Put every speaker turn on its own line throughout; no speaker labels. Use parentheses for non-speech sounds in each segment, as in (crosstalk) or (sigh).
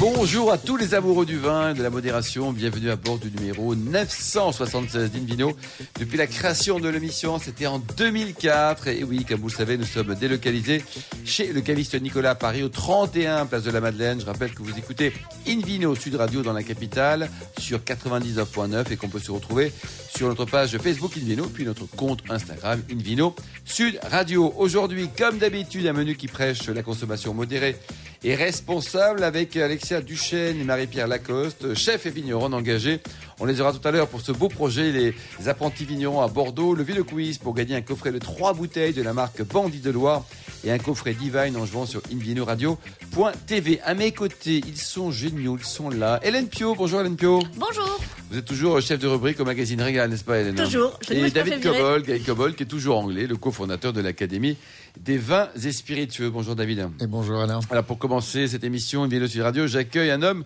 Bonjour à tous les amoureux du vin et de la modération. Bienvenue à bord du numéro 976 d'Invino. Depuis la création de l'émission, c'était en 2004. Et oui, comme vous le savez, nous sommes délocalisés chez le caviste Nicolas Paris, au 31 Place de la Madeleine. Je rappelle que vous écoutez Invino Sud Radio dans la capitale sur 99.9 et qu'on peut se retrouver sur notre page Facebook Invino, puis notre compte Instagram Invino Sud Radio. Aujourd'hui, comme d'habitude, un menu qui prêche la consommation modérée et responsable avec Alexia Duchesne et Marie-Pierre Lacoste, chef et vigneron engagés. On les aura tout à l'heure pour ce beau projet, les apprentis vignerons à Bordeaux, le Ville Quiz pour gagner un coffret de trois bouteilles de la marque Bandit de Loire et un coffret Divine en jouant sur invinoradio.tv. À mes côtés, ils sont géniaux, ils sont là. Hélène Pio, bonjour Hélène Pio.
Bonjour.
Vous êtes toujours chef de rubrique au magazine Régal, n'est-ce pas Hélène?
Toujours. Je
et David Cobol, Gaël Cobol, qui est toujours anglais, le cofondateur de l'Académie des vins et spiritueux. Bonjour David.
Et bonjour Alain.
Alors pour commencer cette émission Invino Sud Radio, j'accueille un homme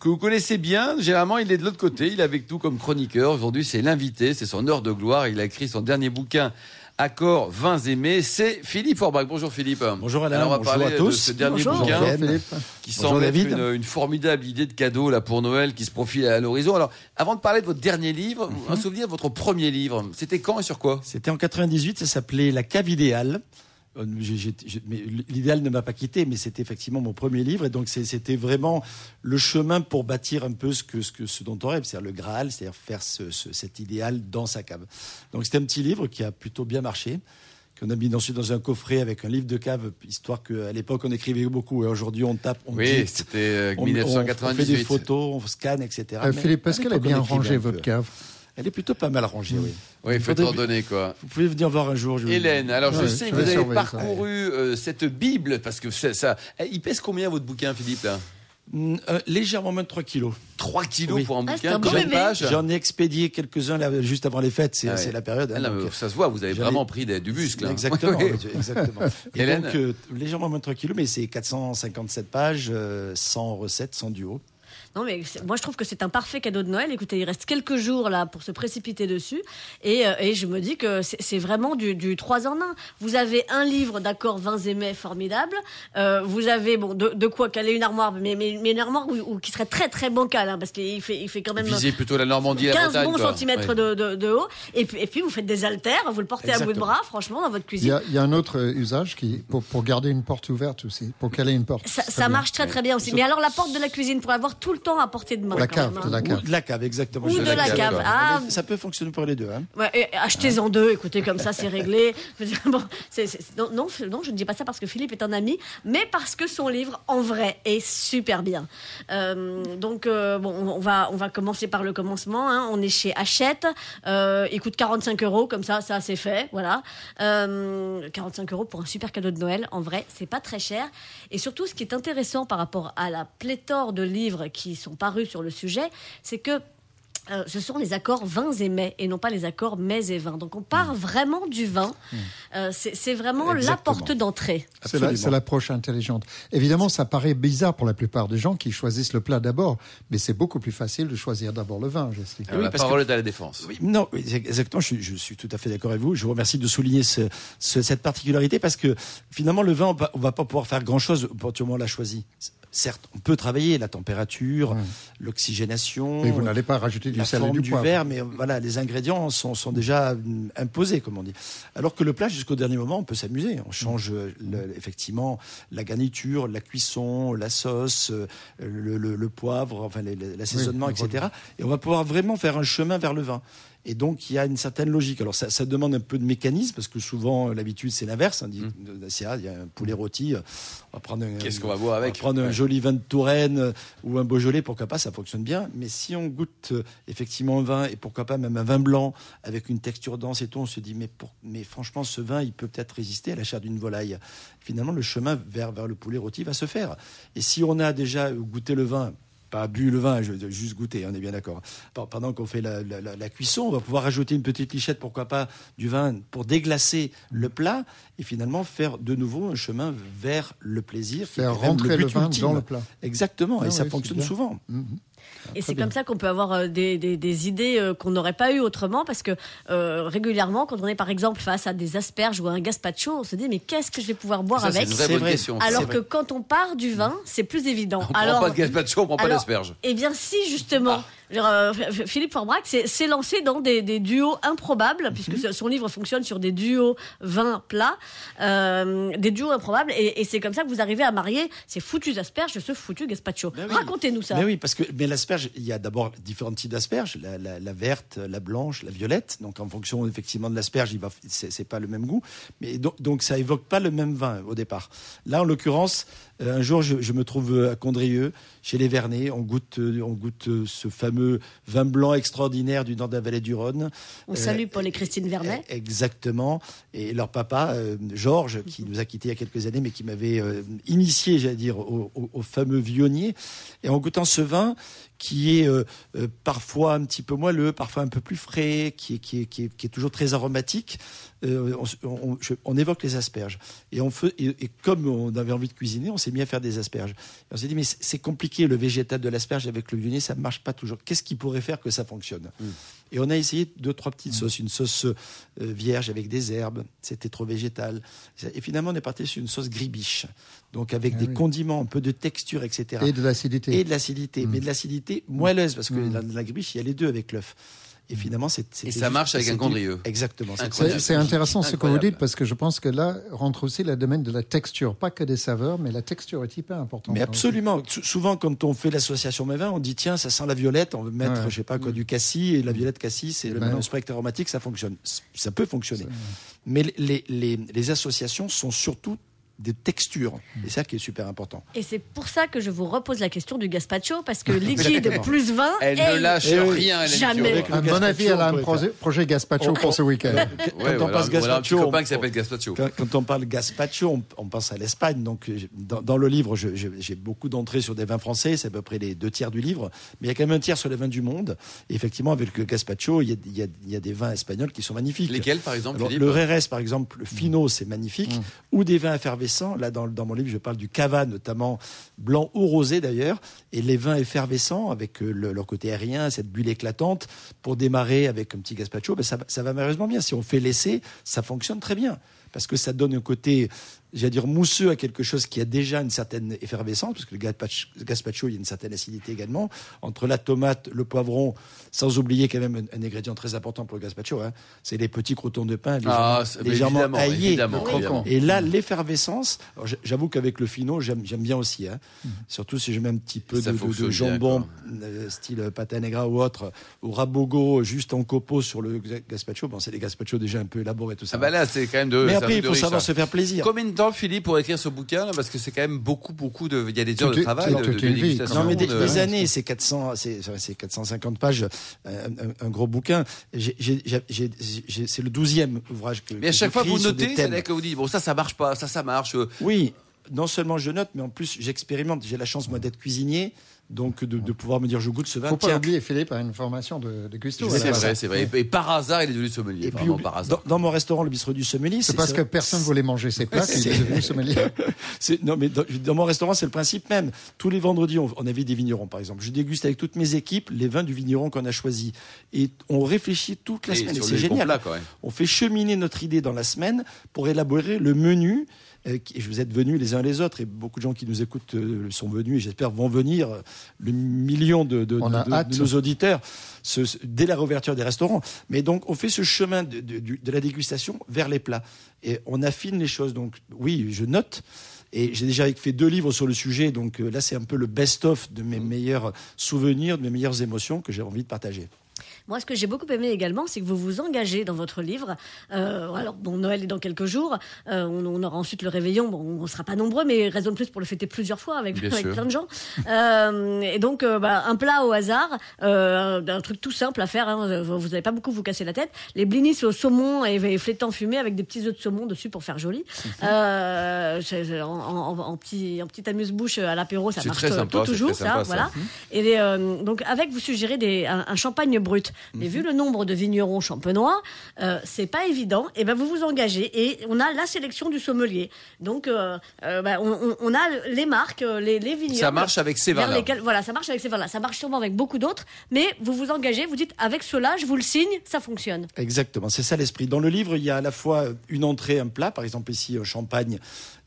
que vous connaissez bien. Généralement, il est de l'autre côté. Il est avec nous comme chroniqueur. Aujourd'hui, c'est l'invité. C'est son heure de gloire. Il a écrit son dernier bouquin. Accords, vins aimés, c'est Philippe Forbach. Bonjour Philippe.
Bonjour Alain,
Alors on va
bonjour
parler
à tous.
de ce dernier
Bonjour.
bouquin
Bonjour,
qui semble être une formidable idée de cadeau là pour Noël qui se profile à l'horizon. Alors, avant de parler de votre dernier livre,
Mhm.
un souvenir de votre premier livre. C'était quand et sur quoi?
C'était en 98, ça s'appelait La cave idéale. Euh, L'idéal ne m'a pas quitté, mais c'était effectivement mon premier livre. Et donc, c'était vraiment le chemin pour bâtir un peu ce, que, ce, que, ce dont on rêve, c'est-à-dire le Graal, c'est-à-dire faire ce- ce- cet idéal dans sa cave. Donc, c'était un petit livre qui a plutôt bien marché, qu'on a mis ensuite dans un coffret avec un livre de cave, histoire qu'à l'époque, on écrivait beaucoup. Et aujourd'hui, on tape, on
Oui,
dicte,
c'était euh,
on, on- on
1998.
fait des photos, on scanne, etc.
Euh,
Mais
Philippe, qu'elle a bien rangé votre cave?
Elle est plutôt pas mal rangée, oui.
Oui, il faut
Faudrait-
ordonner quoi.
Vous pouvez venir voir un jour. je-
Hélène, alors je sais
je
que vous avez
ça.
parcouru euh, cette Bible parce que ça, ça- eh, il pèse combien votre bouquin, Philippe là?
Mm, euh, légèrement moins de 3 kilos.
3 kilos
Oui.
pour un
Ah,
bouquin,
bébé.
pages
J'en ai expédié quelques-uns là, juste avant les fêtes, c'est
Ah ouais.
la période. hein,
Ah, non,
donc,
mais ça se voit, vous avez vraiment pris des- du muscle. hein.
Exactement. (laughs)
Oui,
exactement. Et
Hélène?
donc, euh, légèrement moins de 3 kilos, mais c'est 457 pages, euh, 100 recettes, 100 duos.
Non, mais moi, je trouve que c'est un parfait cadeau de Noël. Écoutez, il reste quelques jours là pour se précipiter dessus. Et, euh, et je me dis que c'est vraiment du, du 3 en 1. Vous avez un livre d'accords vins et mets formidable. Euh, vous avez bon, de, de quoi caler une armoire, mais, mais, mais une armoire où- où- qui serait très très bancale, hein, parce qu'il fait, il fait quand même.
Visez plutôt la Normandie et la
15
Bretagne.
bons centimètres
Ouais.
de, de, de haut. Et puis, et puis, vous faites des haltères, vous le portez à bout de bras, franchement, dans votre
il y,
cuisine.
a, il y a un autre euh, usage qui, pour, pour garder une porte ouverte aussi, pour caler une porte.
Ça, ça marche très très bien aussi. Mais alors, la porte de la cuisine, pour l'avoir tout le temps à portée de main.
La cave, de
hein.
la
Ou
cave.
de la cave, exactement.
Ou de la cave. Ah,
Ça peut fonctionner pour les deux. hein.
Ouais, achetez-en deux, écoutez, comme ça c'est réglé. (laughs) Non, non, non, je ne dis pas ça parce que Philippe est un ami, mais parce que son livre, en vrai, est super bien. Euh, donc, euh, bon, on on va, on va commencer par le commencement. hein. On est chez Hachette. Euh, il coûte 45 euros, comme ça, ça c'est fait. Voilà. Euh, 45 euros pour un super cadeau de Noël, en vrai, c'est pas très cher. Et surtout, ce qui est intéressant par rapport à la pléthore de livres qui sont parus sur le sujet, c'est que euh, ce sont les accords vins et mets et non pas les accords mets et vins. Donc on part vraiment du vin. Euh, c'est vraiment la porte d'entrée.
C'est l'approche intelligente. Évidemment, ça paraît bizarre pour la plupart des gens qui choisissent le plat d'abord, mais c'est beaucoup plus facile de choisir d'abord le vin, j'explique.
Alors,
Oui,
la
parce
parole est à la défense.
Oui, non, exactement. Je, suis- je suis tout à fait d'accord avec vous. Je vous remercie de souligner ce- ce- cette particularité parce que finalement, le vin, on va, on va pas pouvoir faire grand chose quand on l'a choisi. Certes, on peut travailler la température, l'oxygénation,
Mais vous n'allez pas rajouter du sel et du
du,
poivre.
verre, mais voilà, les ingrédients sont, sont déjà hum, imposés, comme on dit. Alors que le plat, jusqu'au dernier moment, on peut s'amuser. On change euh, le- effectivement la garniture, la cuisson, la sauce, euh, le, le- le poivre, enfin l'assaisonnement,
Oui,
etc. Et on va pouvoir vraiment faire un chemin vers le vin. Et donc, il y a une certaine logique. Alors, ça, ça demande un peu de mécanisme, parce que souvent, euh, l'habitude, c'est l'inverse. On dit, c'est, ah, il y a un poulet rôti, euh, on va prendre un.
Qu'est-ce qu'on va boire
on va
avec
prendre un joli vin de Touraine euh, ou un Beaujolais, pourquoi pas, ça fonctionne bien. Mais si on goûte effectivement un vin, et pourquoi pas même un vin blanc, avec une texture dense et tout, on se dit, mais, pour, mais franchement, ce vin, il peut peut-être résister à la chair d'une volaille. Finalement, le chemin vers, vers le poulet rôti va se faire. Et si on a déjà goûté le vin, pas bu le vin, je veux juste goûter, on est bien d'accord. Pe- Pendant qu'on fait la, la- la- la cuisson, on va pouvoir rajouter une petite lichette, pourquoi pas, du vin pour déglacer le plat et finalement faire de nouveau un chemin vers le plaisir.
Faire rentrer le, vin
ultime.
dans le plat.
Exactement,
Ah
et ça fonctionne souvent.
Et c'est comme ça qu'on peut avoir euh, des, des, des idées euh, qu'on n'aurait pas eues autrement, parce que euh, régulièrement, quand on est par exemple face à des asperges ou à un gazpacho, on se dit mais qu'est-ce que je vais pouvoir boire
Ça,
avec
une vraie question.
Alors que
vrai.
quand on part du vin, c'est plus évident.
On
alors,
prend pas de gazpacho, on prend pas d'asperges.
Eh bien, si justement, euh, Philippe Forbrac s'est lancé dans des, des duos improbables, puisque ce- son livre fonctionne sur des duos vin plat, euh, des duos improbables, et, et c'est comme ça que vous arrivez à marier ces foutus asperges et ce foutu gazpacho.
Ben oui.
Racontez-nous ça.
Mais oui, parce que mais l'asperge, il y a d'abord différents types d'asperges, la, la- la verte, la blanche, la violette. Donc en fonction effectivement de l'asperge, il va, c'est, pas le même goût. Mais donc, donc ça évoque pas le même vin au départ. Là, en l'occurrence, euh, un jour, je, je me trouve à Condrieu, chez les Vernets. On goûte, on goûte ce fameux vin blanc extraordinaire du nord de la vallée du Rhône.
On
Euh,
salue Paul et Christine Vernet.
Eh, Exactement. Et leur papa, euh, Georges, qui nous a quittés il y a quelques années, mais qui m'avait euh, initié, j'allais dire, au, au- au fameux vionnier. Et en goûtant ce vin, qui est euh, euh, parfois un petit peu moelleux, parfois un peu plus frais, qui est, toujours très aromatique, euh, on, évoque les asperges. Et, on fait, comme on avait envie de cuisiner, on s'est mis à faire des asperges. On s'est dit, mais c'est compliqué, le végétal de l'asperge avec le vionnier, ça ne marche pas toujours. Qu'est-ce qui pourrait faire que ça fonctionne? Et on a essayé deux, trois petites sauces. Une sauce euh, vierge avec des herbes, c'était trop végétal. Et finalement, on est parti sur une sauce gribiche, donc avec
Ah
des
oui.
condiments, un peu de texture, etc.
Et de l'acidité.
Et de l'acidité, mais de l'acidité moelleuse, parce que la, la gribiche, il y a les deux avec l'œuf. Et finalement, c'est.
Et ça
juste-
marche avec un condrieux.
Exactement. c'est-
Incroyable.
C'est c'est intéressant ce que vous dites parce que je pense que là rentre aussi le domaine de la texture, pas que des saveurs, mais la texture est hyper importante.
Mais absolument. Sou- Souvent, quand on fait l'association mes vins, on dit tiens, ça sent la violette, on veut mettre,
Ouais.
je sais pas quoi, du cassis, et la violette cassis, c'est le
ben
même
non.
spectre aromatique, ça fonctionne. Ça peut fonctionner. Mais les, les, les associations sont surtout des textures. Et ça qui est super important.
Et c'est pour ça que je vous repose la question du gazpacho, parce que (laughs) liquide plus vin,
Elle
hey,
ne lâche
Eh
rien, elle est
Jamais.
À mon avis, elle a un projet, projet gazpacho pour ce week-end.
Ouais,
Quand on
voilà,
passe
voilà un petit
gazpacho,
copain
on-
qui s'appelle Gazpacho.
Quand, quand on parle gazpacho, on, on pense à l'Espagne. Donc, euh, dans, dans le livre, j'ai beaucoup d'entrées sur des vins français. C'est à peu près les deux tiers du livre. Mais il y a quand même un tiers sur les vins du monde. Et effectivement, avec le gazpacho, il y a, il y a- il y a des vins espagnols qui sont magnifiques.
Lesquels, par exemple,
Alors, le Rérez, par exemple, le Fino, c'est magnifique. Ou des vins Là, dans, mon livre, je parle du Cava, notamment blanc ou rosé d'ailleurs. Et les vins effervescents, avec euh, le- leur côté aérien, cette bulle éclatante, pour démarrer avec un petit gazpacho, ben, ça, va- ça va merveilleusement bien. Si on fait l'essai, ça fonctionne très bien. Parce que ça donne un côté, j'allais dire, mousseux à quelque chose qui a déjà une certaine effervescence, parce que le gazpacho, il y a une certaine acidité également. Entre la tomate, le poivron, sans oublier quand même un, un ingrédient très important pour le gazpacho, hein, c'est les petits crotons de pain légèrement,
Ah, c'est-
légèrement
évidemment,
aillés.
évidemment,
Oui.
évidemment.
Et là, l'effervescence, alors, j- j'avoue qu'avec le fino, j'aime bien aussi. hein. Surtout si je mets un petit peu de, de- de
fonctionne bien,
jambon, euh, style pata negra ou autre, ou rabogo juste en copeaux sur le ga- gazpacho. Bon, c'est des gazpachos déjà un peu élaborés, tout ça.
Ah bah là, c'est quand même de.
Mais après, il faut
riche,
savoir
ça.
se faire plaisir.
Combien de temps, Philippe, pour écrire ce bouquin là Parce que c'est quand même beaucoup, beaucoup de. Il y a des heures de travail, de, de
une vie,
dégustation.
Non, mais des,
de-
des années, c'est 400, c'est c'est 450 pages, un, un- un gros bouquin. C'est le douzième ouvrage que.
Mais à
que
chaque fois, vous notez, c'est-à-dire que vous dites, bon, ça, ça marche pas, ça, ça marche. euh,
Oui, non seulement je note, mais en plus j'expérimente. J'ai la chance moi d'être cuisinier, donc de, de pouvoir me dire je goûte ce vin.
faut pas oublier, Philippe a une formation de, de la
C'est vrai, c'est vrai. Et, et par hasard, il est devenu sommelier.
Et puis
par hasard.
dans, dans mon restaurant, le bistrot du sommelier,
C'est parce que personne voulait manger ses plats qu'il est devenu sommelier. (laughs)
Non, mais dans, dans mon restaurant, c'est le principe même. Tous les vendredis, on, on avait des vignerons, par exemple. Je déguste avec toutes mes équipes les vins du vigneron qu'on a choisi. Et on réfléchit toute la
Et
semaine. Et c'est génial.
plats, quand même.
On fait cheminer notre idée dans la semaine pour élaborer le menu. euh, je vous êtes venus les uns les autres et beaucoup de gens qui nous écoutent euh, sont venus et j'espère vont venir le million de, de- nos auditeurs ce- dès la réouverture des restaurants. Mais donc on fait ce chemin de, la dégustation vers les plats et on affine les choses. Donc oui, je note. Et j'ai déjà fait deux livres sur le sujet, donc euh, là c'est un peu le best-of de mes meilleurs souvenirs, de mes meilleures émotions que j'ai envie de partager.
Moi, ce que j'ai beaucoup aimé également, c'est que vous vous engagez dans votre livre. Euh, alors, bon, Noël est dans quelques jours. Euh, on, on aura ensuite le réveillon. Bon, on ne sera pas nombreux, mais raison de plus pour le fêter plusieurs fois avec, (laughs) plein de gens. Euh, et donc, euh, bah, un plat au hasard, euh, un truc tout simple à faire. hein, vous n'allez pas beaucoup vous casser la tête. Les blinis au saumon et, et flétan fumé avec des petits œufs de saumon dessus pour faire joli.
Mhm.
Euh, en, en- en petit, en petit amuse-bouche à l'apéro, ça marche tout-
sympa, c'est
toujours,
sympa,
ça.
ça.
Voilà. Et les, euh, donc, avec, vous suggérez des, un, un champagne brut. Mais vu le nombre de vignerons champenois, euh, c'est pas évident. Et ben vous vous engagez et on a la sélection du sommelier. Donc euh, euh, ben, on, a les marques, euh, les, les vignobles.
Ça marche avec ces vins-là.
Voilà, ça marche avec ces vins-là. Ça marche sûrement avec beaucoup d'autres. Mais vous vous engagez, vous dites avec cela, je vous le signe, ça fonctionne.
Exactement, c'est ça l'esprit. Dans le livre, il y a à la fois une entrée, un plat, par exemple ici champagne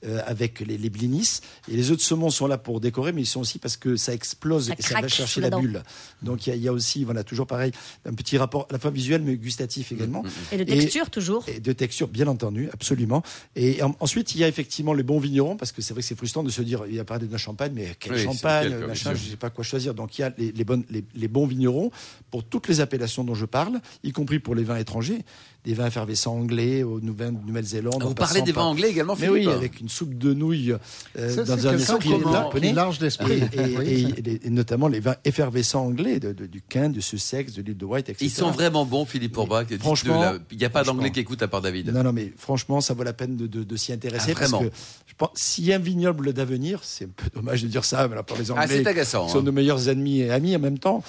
euh, avec les, les blinis, et les œufs de saumon sont là pour décorer, mais ils sont aussi parce que ça explose
Ça
et ça va chercher la bulle. Donc il y, a- il y a aussi, voilà, toujours pareil, un petit rapport à la fois visuel mais gustatif également.
Et de texture toujours?
Et de texture, bien entendu, absolument. Et en- ensuite, il y a effectivement les bons vignerons, parce que c'est vrai que c'est frustrant de se dire, il y a parlé d'un champagne, mais quel
Oui,
champagne, machin, je ne sais pas quoi choisir. Donc il y a les, les bonnes, les, les bons vignerons pour toutes les appellations dont je parle, y compris pour les vins étrangers, des vins effervescents anglais, aux Nouvelle- Nouvelle-Zélande.
Ah, Vous parlez des vins
par-
anglais également,
Mais
Philippe?
oui, avec une soupe de nouilles euh,
Ça,
dans un esprit japonais.
large d'esprit.
Et, et-
Oui,
et-
ça.
et les- et notamment les vins effervescents anglais, de- de- du Quin, du Sussex, de l'île de White, etc.
Ils sont vraiment bons, Philippe Orbach.
Franchement,
il n'y a pas d'anglais qui écoute à part David.
Non, non, mais franchement, ça vaut la peine de, de- de s'y intéresser.
Ah,
parce
vraiment
que je pense, s'il y a un vignoble d'avenir, c'est un peu (laughs) dommage de dire ça, mais là, pour les
Ah,
Anglais,
c'est agaçant.
qui sont
hein.
nos meilleurs ennemis et amis en même temps,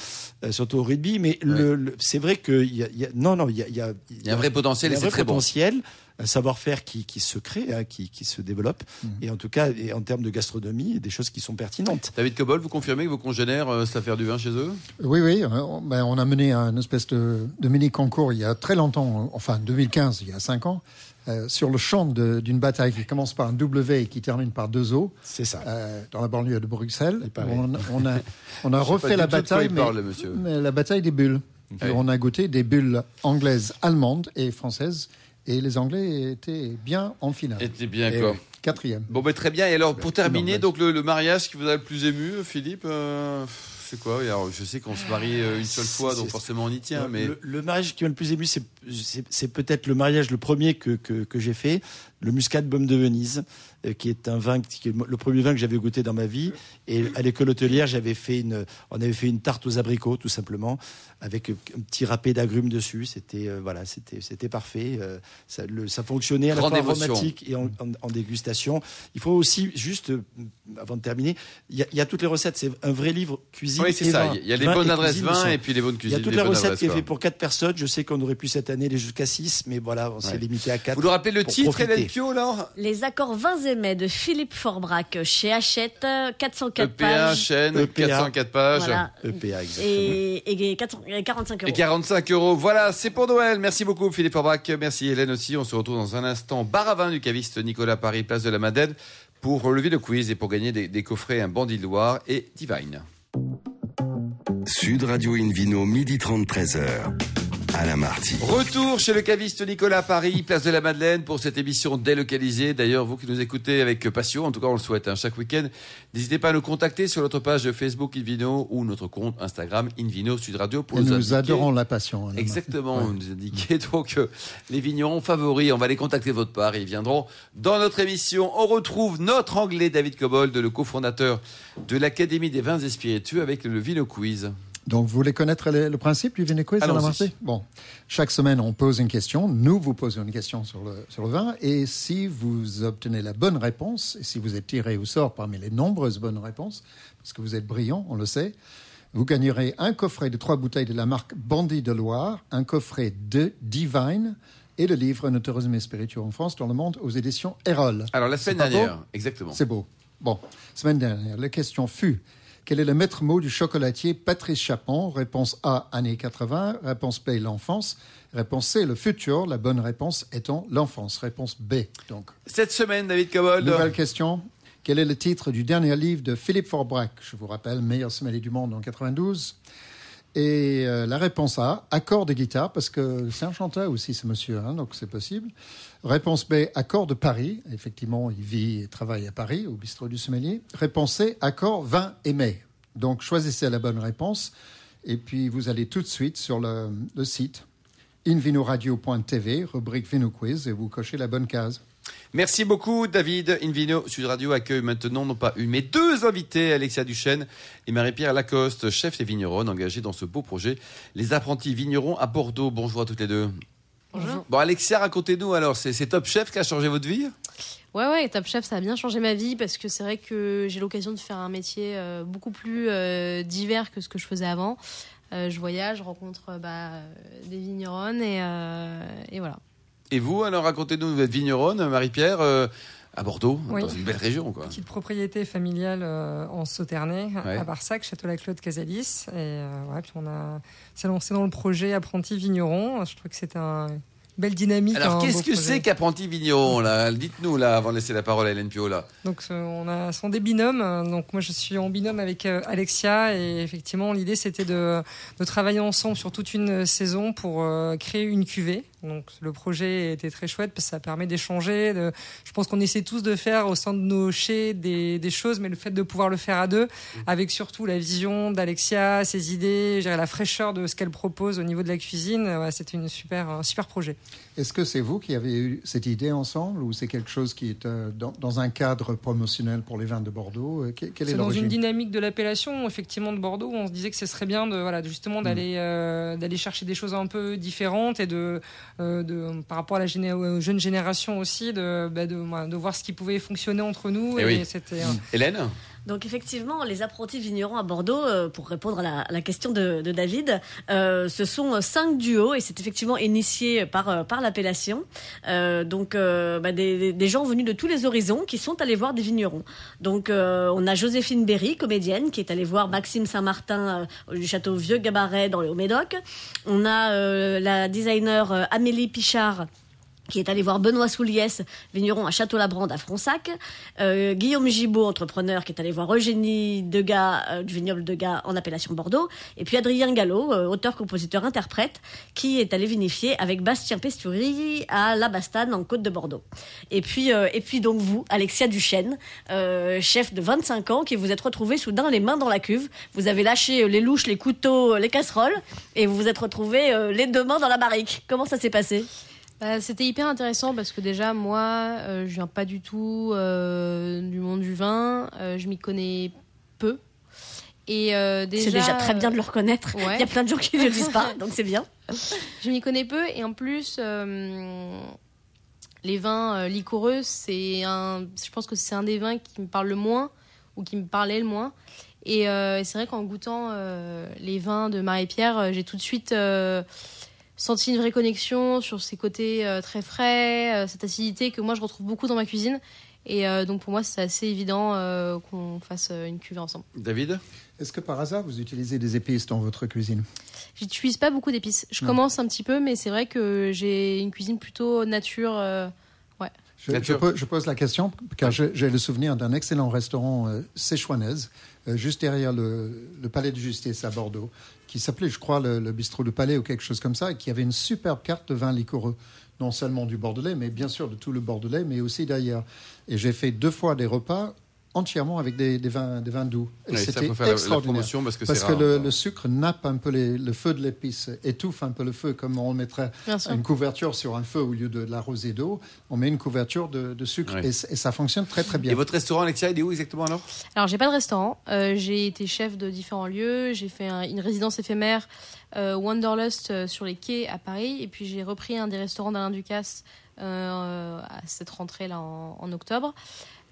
euh, surtout au rugby. Mais le- le- c'est vrai qu'il y a, il y a- non, non, il y a, il y a-
Il y a un vrai potentiel et c'est très bon.
Un savoir-faire qui, qui se crée, hein, qui, qui se développe, et en tout cas, et en termes de gastronomie, des choses qui sont pertinentes.
David Cobol, vous confirmez que vos congénères euh, savent faire du vin chez eux?
Oui, oui. euh, on- ben, on a mené un espèce de, de mini concours il y a très longtemps, enfin 2015, il y a cinq ans, euh, sur le champ d'une bataille qui commence par un W et qui termine par deux O,
C'est ça.
euh, dans la banlieue de Bruxelles. On, on a, (laughs) on refait la bataille,
il
mais,
parle, le monsieur.
mais la bataille des bulles. On a goûté des bulles anglaises, allemandes et françaises, et les Anglais étaient bien en finale.
Était bien, quoi.
Quatrième.
Bon, ben, très bien. Et alors, pour terminer, donc le, le mariage qui vous a le plus ému, Philippe, euh, c'est quoi? Alors, Je sais qu'on se marie euh, une seule fois, donc forcément on y tient.
Le-
Mais
le, le mariage qui m'a le plus ému, c'est- peut-être le mariage le premier que, que, que j'ai fait, le Muscat Baume de Venise, euh, euh, qui est un vin, qui le premier vin que j'avais goûté dans ma vie. Et à l'école hôtelière, j'avais fait une, on avait fait une tarte aux abricots, tout simplement, avec un petit râpé d'agrumes dessus. C'était euh, voilà, c'était c'était parfait. Euh, ça, fonctionnait à
Grande la
fois
émotion.
aromatique et en, dégustation. Il faut aussi juste avant de terminer, il y, a toutes les recettes. C'est un vrai livre cuisine.
Oui, c'est ça. Il y a les bonnes adresses
cuisine,
vin et puis les bonnes cuisines.
Il y a toutes
les
recettes qui est fait pour quatre personnes. Je sais qu'on aurait pu cette année aller jusqu'à 6 mais voilà, on s'est limité à 4
Vous nous rappelez le titre, Hélène Pio, là
Les accords 20 de Philippe Forbrac chez Hachette, 404
EPA,
pages.
Chaîne, 404 pages.
Voilà.
Exactement.
Et, 45 euros.
Et 45 euros. Voilà, c'est pour Noël. Merci beaucoup Philippe Forbrac. Merci Hélène aussi. On se retrouve dans un instant. Bar à vin du caviste Nicolas Paris, place de la Madeleine, pour relever le quiz et pour gagner des, coffrets Un Bandit de Loire et Divine.
Sud Radio Invino, midi 30, 13h. Alain Marty.
Retour chez le caviste Nicolas Paris, place de la Madeleine, pour cette émission délocalisée. D'ailleurs, vous qui nous écoutez avec passion, en tout cas on le souhaite hein, chaque week-end, n'hésitez pas à nous contacter sur notre page Facebook Invino ou notre compte Instagram Invino Sud Radio pour
Et
nous,
nous
indiquer-
adorons la passion. Alain
Exactement,
Ouais.
vous nous indiquez (laughs) donc euh, les vignerons favoris. On va les contacter de votre part et ils viendront dans notre émission. On retrouve notre anglais David Cobold, le cofondateur de l'Académie des vins et spiritueux avec le Vino Quiz.
Donc, vous voulez connaître le, le principe du Vino Quiz Bon, chaque semaine, on pose une question. Nous vous posons une question sur le, sur le vin. Et si vous obtenez la bonne réponse, et si vous êtes tiré au sort parmi les nombreuses bonnes réponses, parce que vous êtes brillant, on le sait, vous gagnerez un coffret de trois bouteilles de la marque Bandit de Loire, un coffret de Divine et le livre Un tourisme et spirituel en France dans le monde aux éditions Erol.
Alors la semaine dernière, exactement.
C'est beau. Bon, semaine dernière, la question fut quel est le maître mot du chocolatier Patrice Chapon? Réponse A, années 80. Réponse B, l'enfance. Réponse C, le futur. La bonne réponse étant l'enfance. Réponse B. Donc,
Cette semaine, David Cobold.
nouvelle question. Quel est le titre du dernier livre de Philippe Forbrac? Je vous rappelle, meilleur sommelier du monde en 92. Et euh, la réponse A, accord de guitare, parce que c'est un chanteur aussi, ce monsieur, hein, donc c'est possible. Réponse B, accord de Paris. Effectivement, il vit et travaille à Paris, au bistrot du sommelier. Réponse C, accord vin et mai. Donc choisissez la bonne réponse. Et puis vous allez tout de suite sur le, le site invinoradio.tv, rubrique Vino Quiz, et vous cochez la bonne case.
Merci beaucoup, David. Invino Sud Radio accueille maintenant non pas une, mais deux invités, Alexia Duchesne et Marie-Pierre Lacoste, chef des vignerons engagés dans ce beau projet, les apprentis vignerons à Bordeaux. Bonjour à toutes les deux.
Bonjour.
Bon, Alexia, racontez-nous alors, c'est Top Chef qui a changé votre vie?
Ouais, ouais, Top Chef, ça a bien changé ma vie parce que c'est vrai que j'ai l'occasion de faire un métier euh, beaucoup plus euh, divers que ce que je faisais avant. je voyage, je rencontre bah, des vigneronnes et, et, voilà.
Et vous, alors racontez-nous, vous êtes vigneronne, Marie-Pierre à Bordeaux, dans une belle région. Quoi.
Petite propriété familiale en Sauternay, à Barsac, Château-la-Claude, Casalis. Et ouais, puis on a s'est lancé dans le projet apprenti vigneron. Je trouve que c'est un belle dynamique.
Alors, qu'est-ce que c'est qu'apprenti vigneron là? Dites-nous là, avant de laisser la parole à Hélène Pio là.
Donc, on a sont des binômes. Donc, moi, je suis en binôme avec euh, Alexia et effectivement, l'idée c'était de, de, travailler ensemble sur toute une saison pour euh, créer une cuvée. Donc le projet était très chouette parce que ça permet d'échanger. De... Je pense qu'on essaie tous de faire au sein de nos chais des, des, choses, mais le fait de pouvoir le faire à deux, avec surtout la vision d'Alexia, ses idées, la fraîcheur de ce qu'elle propose au niveau de la cuisine, ouais, c'était une super, un super projet.
Est-ce que c'est vous qui avez eu cette idée ensemble ou c'est quelque chose qui est euh, dans, dans, un cadre promotionnel pour les vins de Bordeaux
euh, Quelle est, dans une dynamique de l'appellation, effectivement, de Bordeaux, où on se disait que ce serait bien de, voilà, justement d'aller mm. euh, d'aller chercher des choses un peu différentes et de euh, de, par rapport à la jeune génération aussi, de, bah, de, de, voir ce qui pouvait fonctionner entre nous.
Eh et, c'était, Hélène?
Donc effectivement, les apprentis vignerons à Bordeaux, euh, pour répondre à la, question de, David, euh, ce sont cinq duos et c'est effectivement initié par, euh, par l'appellation. donc bah, des, des, gens venus de tous les horizons qui sont allés voir des vignerons. Donc on a Joséphine Berry, comédienne, qui est allée voir Maxime Saint-Martin du château Vieux Gabaret dans le Haut-Médoc. On a la designer Amélie Pichard qui est allé voir Benoît Souliès, vigneron à Château-Labrande à Fronsac, euh, Guillaume Gibaud, entrepreneur, qui est allé voir Eugénie Degas euh, du vignoble Degas en appellation Bordeaux, et puis Adrien Gallo, euh, auteur, compositeur, interprète, qui est allé vinifier avec Bastien Pesturi à La Bastane en Côte de Bordeaux. Et puis, et puis donc vous, Alexia Duchesne, chef de 25 ans, qui vous êtes retrouvé soudain les mains dans la cuve. Vous avez lâché les louches, les couteaux, les casseroles, et vous vous êtes retrouvé les deux mains dans la barrique. Comment ça s'est passé?
Bah, c'était hyper intéressant parce que déjà, moi, euh, je viens pas du tout euh, du monde du vin. Euh, je m'y connais peu.
Et déjà, c'est déjà très bien de le reconnaître. Il y a plein de gens qui ne le disent pas, donc c'est bien. (laughs)
Je m'y connais peu et en plus, les vins liquoreux, c'est un. Je pense que c'est un des vins qui me parle le moins ou qui me parlait le moins. Et c'est vrai qu'en goûtant les vins de Marie-Pierre, j'ai tout de suite senti une vraie connexion sur ces côtés euh, très frais, euh, cette acidité que moi je retrouve beaucoup dans ma cuisine. Et euh, donc pour moi, c'est assez évident qu'on fasse une cuvée ensemble.
David?
Est-ce que par hasard, vous utilisez des épices dans votre cuisine?
J'utilise pas beaucoup d'épices. Je commence un petit peu, mais c'est vrai que j'ai une cuisine plutôt nature. ouais.
Je, pose la question car j'ai le souvenir d'un excellent restaurant euh, juste derrière le, le, Palais de Justice à Bordeaux, qui s'appelait, je crois, le, bistrot du Palais ou quelque chose comme ça, et qui avait une superbe carte de vin liquoreux, non seulement du Bordelais, mais bien sûr de tout le Bordelais, mais aussi d'ailleurs. Et j'ai fait deux fois des repas entièrement avec des, vins, des vins doux.
C'était extraordinaire. parce que,
parce que le, sucre nappe un peu le feu de l'épice, étouffe un peu le feu, comme on mettrait une couverture sur un feu au lieu de la rosée d'eau. On met une couverture de, sucre et, ça fonctionne très très bien.
Et votre restaurant, Alexia, il est où exactement alors?
Alors, j'ai pas de restaurant. Euh, j'ai été chef de différents lieux. J'ai fait une résidence éphémère euh, Wanderlust euh, sur les quais à Paris. Et puis, j'ai repris un des restaurants d'Alain Ducasse à cette rentrée-là en octobre.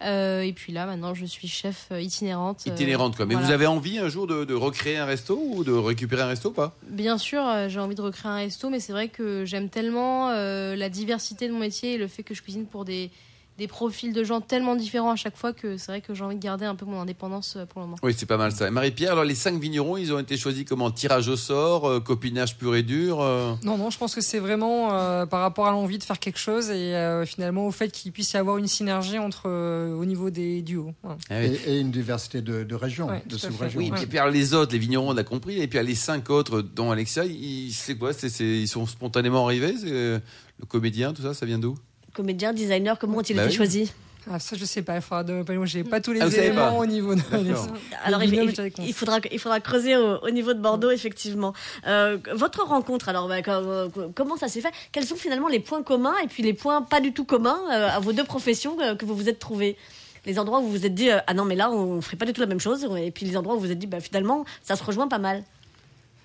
Euh, et puis là, maintenant, je suis chef euh, itinérante.
Euh, itinérante, quoi. Mais vous avez envie un jour de, recréer un resto ou de récupérer un resto, pas?
Bien sûr, j'ai envie de recréer un resto, mais c'est vrai que j'aime tellement la diversité de mon métier et le fait que je cuisine pour des, des profils de gens tellement différents à chaque fois que c'est vrai que j'ai envie de garder un peu mon indépendance euh, pour le moment.
Oui, c'est pas mal ça. Marie-Pierre, alors les cinq vignerons, ils ont été choisis comment? Tirage au sort, euh, copinage pur et dur euh?
Non, non, je pense que c'est vraiment par rapport à l'envie de faire quelque chose et finalement au fait qu'il puisse y avoir une synergie entre au niveau des duos.
Ah et, une diversité de, régions, de sous-régions.
Oui, et puis alors, les autres, les vignerons, on a compris, et puis les cinq autres, dont Alexia, ils, c'est quoi? Ils sont spontanément arrivés? Le comédien, tout ça, ça vient d'où?
Comédien, designer, comment ont-ils bah été choisis
ah, ça, je sais pas. Il faudra de... j'ai pas tous les ah, éléments au niveau de. (laughs)
alors, il, faudra, il faudra creuser au, niveau de Bordeaux, effectivement. Euh, votre rencontre, alors, bah, euh, comment ça s'est fait? Quels sont finalement les points communs et puis les points pas du tout communs euh, à vos deux professions que vous vous êtes trouvés Les endroits où vous vous êtes dit, ah non, mais là, on ferait pas du tout la même chose. Et puis les endroits où vous vous êtes dit, bah, finalement, ça se rejoint pas mal.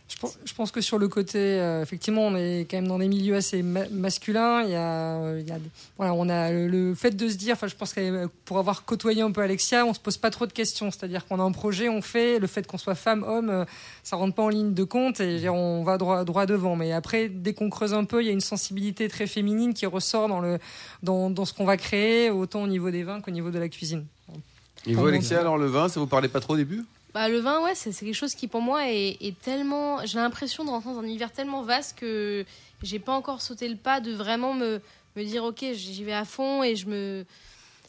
Je pense, je pense que sur le côté, euh, effectivement, on est quand même dans des milieux assez ma- masculins. Il y a, euh, il y a- voilà, on a le, le fait de se dire, enfin, je pense que pour avoir côtoyé un peu Alexia, on se pose pas trop de questions. C'est-à-dire qu'on a un projet, on fait. Le fait qu'on soit femme, homme, euh, ça rentre pas en ligne de compte et dire, on va droit, droit devant. Mais après, dès qu'on creuse un peu, il y a une sensibilité très féminine qui ressort dans le, dans, dans ce qu'on va créer, autant au niveau des vins qu'au niveau de la cuisine.
Et vous,
Comment
Alexia, alors le vin, ça vous parlait pas trop au début?
Bah, le vin, ouais, c'est quelque chose qui pour moi est, est tellement. J'ai l'impression de rentrer dans un univers tellement vaste que j'ai pas encore sauté le pas de vraiment me, me dire, ok, j'y vais à fond et je me.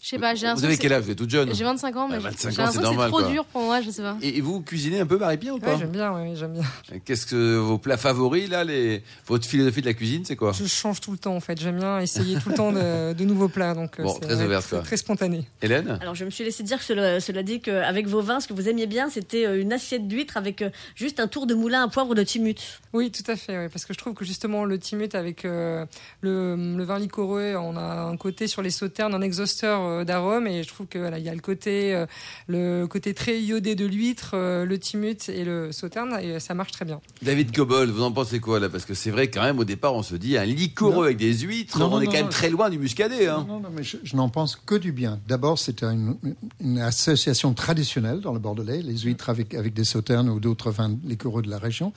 Je sais pas, j'ai
Vous avez
que
quel âge? Vous êtes toute jeune
J'ai 25 ans, mais
Ah,
j'ai
25 ans,
j'ai
c'est
l'impression que
normal,
c'est trop
quoi.
dur pour moi, je sais pas.
Et vous cuisinez un peu Marie-Pierre ou pas?
Ouais, j'aime bien, ouais, j'aime bien.
Qu'est-ce que vos plats favoris là les... Votre philosophie de la cuisine, c'est quoi?
Je change tout le temps en fait. J'aime bien essayer tout le temps de, (laughs) de nouveaux plats. Donc, euh,
Bon, très
ouais,
ouverte,
très,
quoi.
très spontané.
Hélène?
Alors je me suis laissé dire que cela, cela dit qu'avec vos vins, ce que vous aimiez bien, c'était euh, une assiette d'huîtres avec euh, juste un tour de moulin à poivre de Timut.
Oui, tout à fait. ouais, parce que je trouve que justement le timut avec euh, le, le vin liquoreux, on a un côté sur les sauternes, un exhausteur euh, d'arômes, et je trouve que voilà, il y a le côté, euh, le côté très iodé de l'huître, euh, le timut et le sauterne, et ça marche très bien.
David Cobol, vous en pensez quoi là? Parce que c'est vrai quand même au départ on se dit un liquoreux
Non.
avec des huîtres,
Non,
on
non,
est
non,
quand même très loin du muscadet. Hein.
Non, non, mais je, je n'en pense que du bien. D'abord, c'est une, une association traditionnelle dans le Bordelais, les huîtres avec, avec des sauternes ou d'autres vins liquoreux de la région.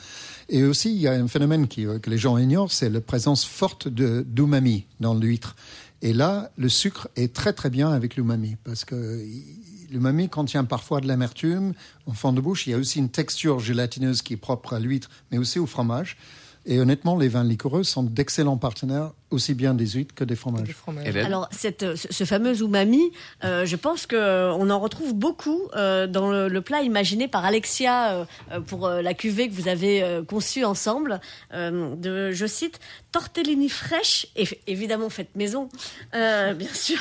Et aussi, il y a un phénomène qui, euh, que les gens ignorent, c'est la présence forte de- d'umami dans l'huître. Et là, le sucre est très très bien avec l'umami parce que l'umami contient parfois de l'amertume en fond de bouche. Il y a aussi une texture gélatineuse qui est propre à l'huître, mais aussi au fromage. Et honnêtement, les vins liquoreux sont d'excellents partenaires, aussi bien des huîtres que des fromages.
fromage.
Hélène
Alors cette, euh, ce, fameux umami, euh, je pense que euh, on en retrouve beaucoup euh, dans le, le plat imaginé par Alexia euh, pour euh, la cuvée que vous avez euh, conçue ensemble. Euh, de, je cite tortellini fraîches et évidemment faites maison. Euh, bien (laughs) sûr,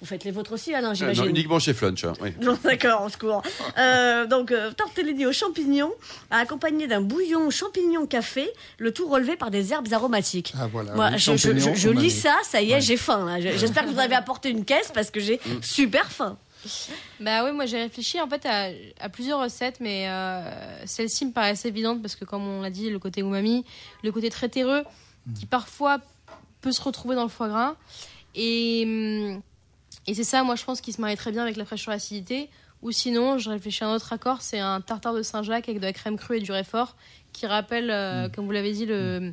vous faites les vôtres aussi, Alain,
Euh,
j'imagine.
non, uniquement chez Flunch. hein, oui.
Bon, D'accord, on secours. Euh, donc, euh, tortellini aux champignons, accompagné d'un bouillon champignon café, le tout relevé par des herbes aromatiques.
Ah voilà.
Moi, je, je- lis ça, ça y est,
Ouais.
j'ai faim. J'espère que vous avez apporté une caisse parce que j'ai super faim.
Bah oui, moi j'ai réfléchi en fait à, à plusieurs recettes, mais euh, celle-ci me paraissait évidente parce que comme on l'a dit, le côté umami, le côté très terreux, qui parfois peut se retrouver dans le foie gras. Et, hum, et c'est ça, moi je pense, qui se marie très bien avec la fraîcheur et l'acidité. Ou sinon, je réfléchis à un autre accord, c'est un tartare de Saint-Jacques avec de la crème crue et du réfort, qui rappelle, euh, comme vous l'avez dit, le,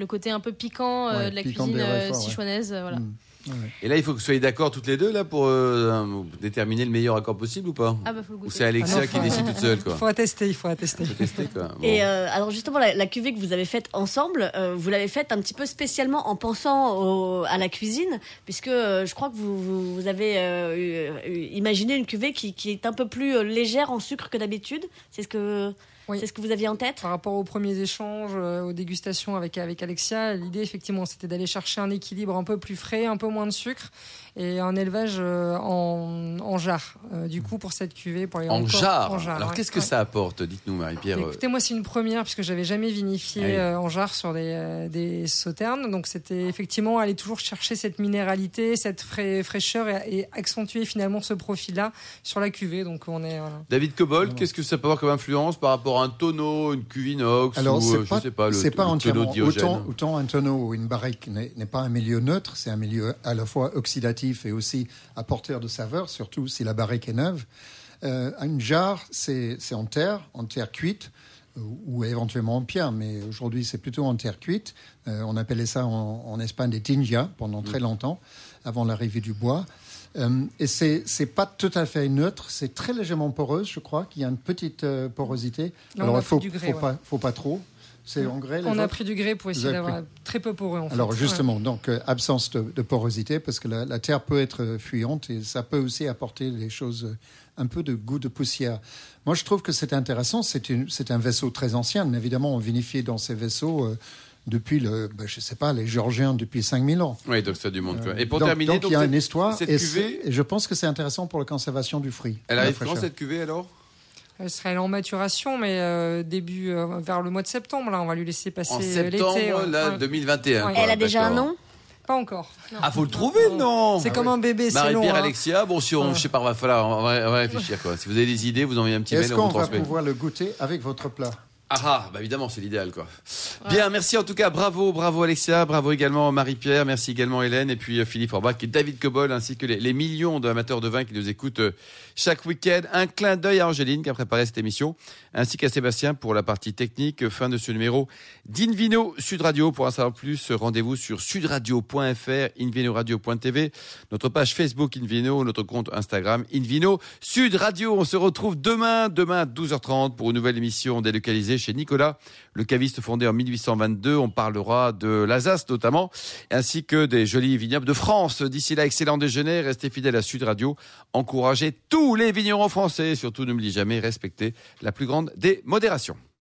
le côté un peu piquant euh,
Ouais,
de la
piquant
cuisine euh,
ouais.
sichuanaise. euh, voilà.
Mm. Ouais.
Et là, il faut que vous soyez d'accord toutes les deux là pour euh, déterminer le meilleur accord possible ou pas?
Ah bah faut le
Ou c'est Alexia
Ah non,
qui
faut-
décide toute seule
Il (laughs)
quoi?
Faut attester, il faut attester.
Faut tester quoi. (laughs) Bon.
Et euh, alors justement, la, la cuvée que vous avez faite ensemble, euh, vous l'avez faite un petit peu spécialement en pensant au- à la cuisine, puisque euh, je crois que vous, vous, vous avez euh, imaginé une cuvée qui, qui est un peu plus légère en sucre que d'habitude. C'est ce que
Oui.
c'est ce que vous aviez en tête.
Par rapport aux premiers échanges, euh, aux dégustations avec, avec Alexia, l'idée effectivement c'était d'aller chercher un équilibre un peu plus frais, un peu moins de sucre et un élevage euh, en, en jarre. Euh, du coup pour cette cuvée, pour aller
En jarre.
en jarre,
Alors
ouais.
qu'est-ce que ça apporte Dites-nous Marie-Pierre. euh,
Écoutez, moi, c'est une première puisque j'avais jamais vinifié
Ah oui.
euh, en jarre sur des, euh, des sauternes. Donc, c'était effectivement aller toujours chercher cette minéralité, cette frais- fraîcheur et, et accentuer finalement ce profil-là sur la cuvée. Donc, on est. voilà.
David Cobol, qu'est-ce que ça peut avoir comme influence par rapport à un tonneau, une cuve inox
Alors,
ou
c'est pas,
je sais pas le,
c'est pas
le tonneau
entièrement.
Diogène
Autant, autant un tonneau ou une barrique n'est n'est pas un milieu neutre, c'est un milieu à la fois oxydatif et aussi apporteur de saveur, surtout si la barrique est neuve. Euh, une jarre, c'est c'est en terre, en terre cuite ou, ou éventuellement en pierre, mais aujourd'hui c'est plutôt en terre cuite. Euh, on appelait ça en, en Espagne des tinja pendant très longtemps, avant l'arrivée du bois. Euh, et c'est c'est pas tout à fait neutre, c'est très légèrement poreuse, je crois, qu'il y a une petite euh, porosité.
Là,
Alors
a
il faut,
pris du grès,
faut
ouais.
pas, faut pas trop. C'est en grès. les
On a pris du grès pour essayer d'avoir très peu poreux en fait.
alors
Ouais.
justement, donc euh, absence de, de porosité parce que la, la terre peut être euh, fuyante et ça peut aussi apporter des choses, euh, un peu de goût de poussière. Moi, je trouve que c'est intéressant. C'est un vaisseau très ancien. Mais évidemment, on vinifiait dans ces vaisseaux euh, depuis le, ben, je sais pas, les Géorgiens depuis 5000 ans.
Oui, donc ça a du monde. quoi. Et pour
donc,
terminer,
donc, il y a une histoire
cette
et,
cuvée-
je pense que c'est intéressant pour la conservation du fruit.
Elle arrive quand cette cuvée alors?
Elle sera en maturation, mais euh, début euh, vers le mois de septembre. Là, on va lui laisser passer
En
euh,
septembre,
l'été. ouais.
là,
Ouais.
2021.
Ouais.
quoi,
Elle a déjà un nom?
Pas encore.
Ah, faut le trouver, non
C'est comme un bébé, c'est long.
Marie-Pierre,
hein.
Alexia, bon, si on,
Ouais.
je sais pas, va falloir, on va, on va réfléchir quoi. Si vous avez des idées, vous envoyez un petit
Est-ce
mail, on vous
qu'on va
transmet.
pouvoir le goûter avec votre plat?
Ah, ah, bah évidemment, c'est l'idéal, quoi. Bien, merci en tout cas, bravo, bravo Alexia, bravo également Marie-Pierre, merci également Hélène, et puis euh, Philippe Orbach et David Cobol, ainsi que les, millions d'amateurs de vin qui nous écoutent euh, chaque week-end. Un clin d'œil à Angéline qui a préparé cette émission, ainsi qu'à Sébastien pour la partie technique. Fin de ce numéro d'Invino Sud Radio. Pour en savoir plus, rendez-vous sur sudradio.fr, invinoradio.tv, notre page Facebook Invino, notre compte Instagram Invino Sud Radio. On se retrouve demain, demain à 12h30 pour une nouvelle émission délocalisée chez Nicolas, le caviste fondé en 1822. On parlera de l'Alsace notamment, ainsi que des jolis vignobles de France. D'ici là, excellent déjeuner. Restez fidèles à Sud Radio. Encouragez tous les vignerons français. Surtout, n'oubliez jamais, respecter la plus grande des modérations.